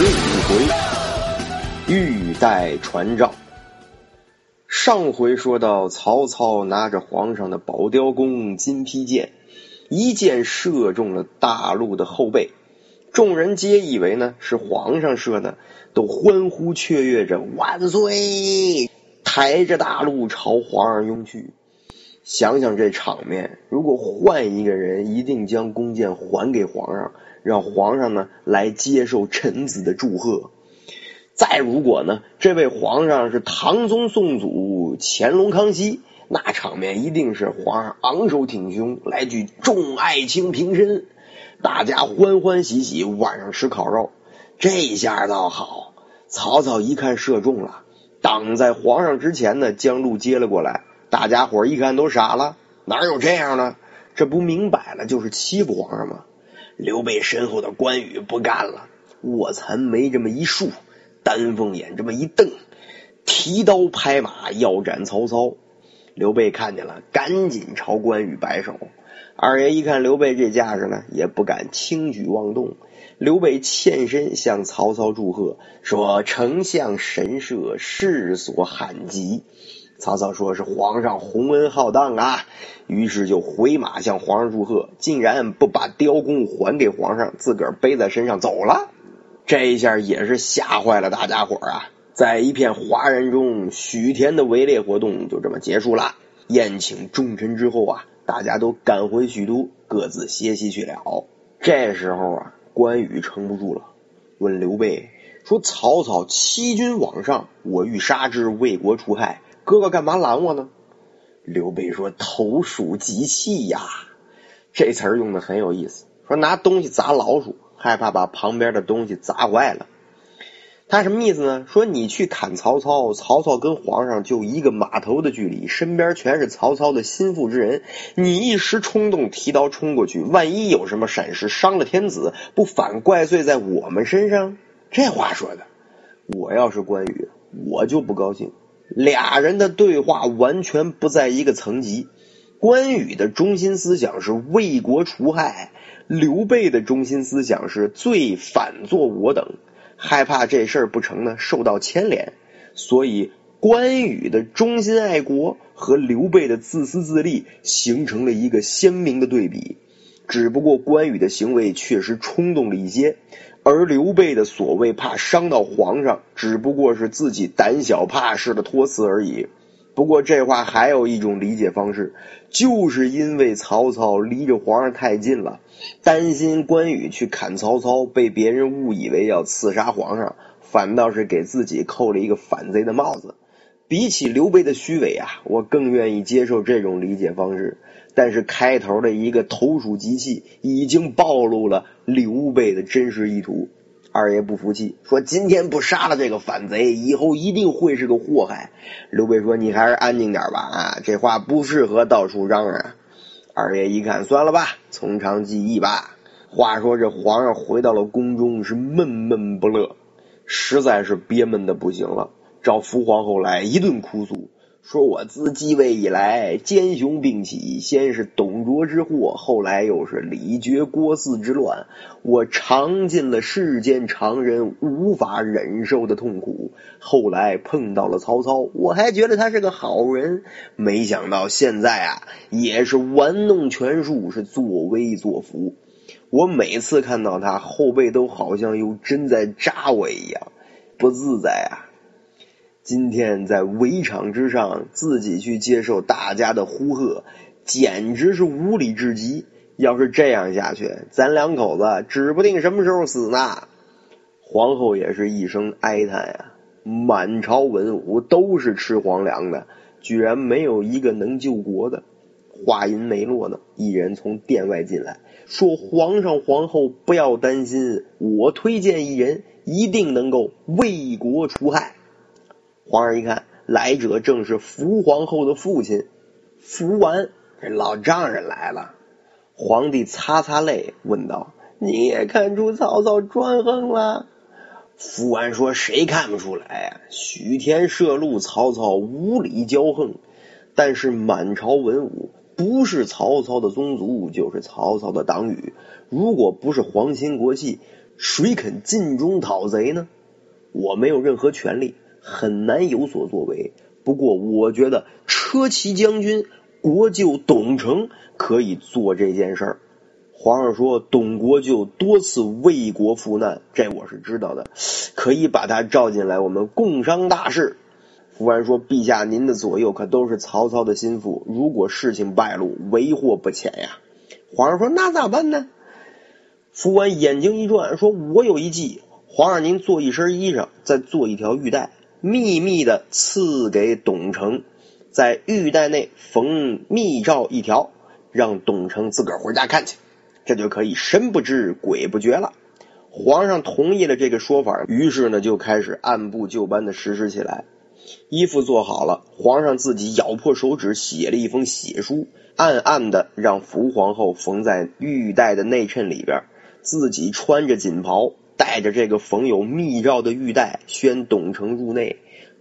十五回，玉带传诏。上回说到，曹操拿着皇上的宝雕弓金披箭，一箭射中了大陆的后背。众人皆以为呢是皇上射的，都欢呼雀跃着万岁，抬着大陆朝皇上拥去。想想这场面，如果换一个人，一定将弓箭还给皇上。让皇上呢来接受臣子的祝贺。再如果呢，这位皇上是唐宗宋祖乾隆康熙，那场面一定是皇上昂首挺胸来句众爱卿平身，大家欢欢喜喜晚上吃烤肉。这下倒好，曹操一看射中了，挡在皇上之前呢，将路接了过来。大家伙一看都傻了，哪有这样的？这不明摆了就是欺负皇上吗？刘备身后的关羽不干了，卧蚕眉这么一竖，丹凤眼这么一瞪，提刀拍马要斩曹操。刘备看见了，赶紧朝关羽摆手。二爷一看刘备这架势呢，也不敢轻举妄动。刘备欠身向曹操祝贺，说：“丞相神射，世所罕及。”曹操说是皇上洪恩浩荡啊，于是就回马向皇上祝贺，竟然不把雕弓还给皇上，自个儿背在身上走了。这一下也是吓坏了大家伙啊！在一片哗然中，许田的围猎活动就这么结束了。宴请众臣之后啊，大家都赶回许都，各自歇息去了。这时候啊，关羽撑不住了，问刘备说：“曹操欺君罔上，我欲杀之，为国除害。”哥哥干嘛拦我呢？刘备说：“投鼠忌器呀，这词儿用的很有意思。说拿东西砸老鼠，害怕把旁边的东西砸坏了。他什么意思呢？说你去砍曹操，曹操跟皇上就一个码头的距离，身边全是曹操的心腹之人。你一时冲动提刀冲过去，万一有什么闪失，伤了天子，不反怪罪在我们身上？这话说的，我要是关羽，我就不高兴。”俩人的对话完全不在一个层级。关羽的中心思想是为国除害，刘备的中心思想是最反作我等，害怕这事儿不成呢，受到牵连。所以，关羽的忠心爱国和刘备的自私自利形成了一个鲜明的对比。只不过关羽的行为确实冲动了一些。而刘备的所谓怕伤到皇上，只不过是自己胆小怕事的托词而已。不过这话还有一种理解方式，就是因为曹操离着皇上太近了，担心关羽去砍曹操，被别人误以为要刺杀皇上，反倒是给自己扣了一个反贼的帽子。比起刘备的虚伪啊，我更愿意接受这种理解方式。但是开头的一个投鼠忌器已经暴露了刘备的真实意图。二爷不服气，说：“今天不杀了这个反贼，以后一定会是个祸害。”刘备说：“你还是安静点吧，啊，这话不适合到处嚷嚷。”二爷一看，算了吧，从长计议吧。话说这皇上回到了宫中，是闷闷不乐，实在是憋闷的不行了，找福皇后来一顿哭诉。说我自继位以来，奸雄并起，先是董卓之祸，后来又是李傕郭汜之乱，我尝尽了世间常人无法忍受的痛苦。后来碰到了曹操，我还觉得他是个好人，没想到现在啊，也是玩弄权术，是作威作福。我每次看到他，后背都好像有针在扎我一样，不自在啊。今天在围场之上，自己去接受大家的呼喝，简直是无理至极。要是这样下去，咱两口子指不定什么时候死呢。皇后也是一声哀叹呀，满朝文武都是吃皇粮的，居然没有一个能救国的。话音没落呢，一人从殿外进来，说：“皇上皇后不要担心，我推荐一人，一定能够为国除害。”皇上一看，来者正是福皇后的父亲福完，这老丈人来了。皇帝擦擦泪，问道：“你也看出曹操专横了？”福完说：“谁看不出来呀？许天摄禄，曹操无理骄横。但是满朝文武不是曹操的宗族，就是曹操的党羽。如果不是皇亲国戚，谁肯尽忠讨贼呢？我没有任何权利，很难有所作为。不过，我觉得车骑将军。”国舅董承可以做这件事儿。皇上说，董国舅多次为国赴难，这我是知道的，可以把他召进来，我们共商大事。福安说：“陛下，您的左右可都是曹操的心腹，如果事情败露，为祸不浅呀。”皇上说：“那咋办呢？”福安眼睛一转，说：“我有一计。皇上，您做一身衣裳，再做一条玉带，秘密的赐给董承。”在玉带内缝密诏一条，让董承自个儿回家看去，这就可以神不知鬼不觉了。皇上同意了这个说法，于是呢就开始按部就班的实施起来。衣服做好了，皇上自己咬破手指写了一封血书，暗暗的让福皇后缝在玉带的内衬里边，自己穿着锦袍，带着这个缝有密诏的玉带，宣董承入内。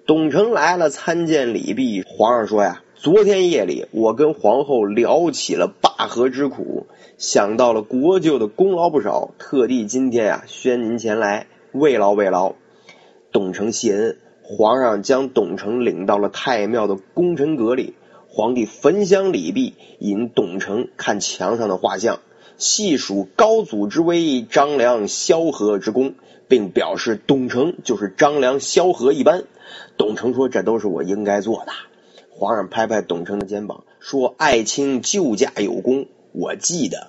董承来了，参见李毕。皇上说呀：“昨天夜里，我跟皇后聊起了灞河之苦，想到了国舅的功劳不少，特地今天呀，宣您前来慰劳慰劳。”董承谢恩，皇上将董承领到了太庙的功臣阁里。皇帝焚香礼毕，引董承看墙上的画像，细数高祖之威、张良、萧何之功，并表示董承就是张良、萧何一般。董承说：“这都是我应该做的。”皇上拍拍董承的肩膀，说：“爱卿救驾有功，我记得。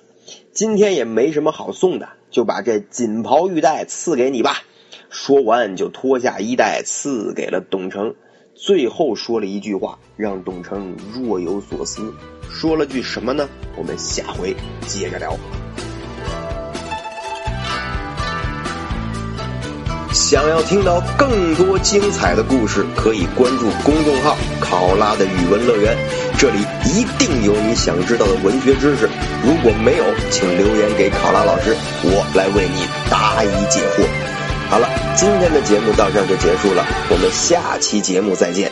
今天也没什么好送的，就把这锦袍玉带赐给你吧。”说完，就脱下衣带赐给了董承。最后说了一句话，让董承若有所思。说了句什么呢？我们下回接着聊。想要听到更多精彩的故事，可以关注公众号“考拉的语文乐园”，这里一定有你想知道的文学知识。如果没有，请留言给考拉老师，我来为你答疑解惑。好了，今天的节目到这儿就结束了，我们下期节目再见。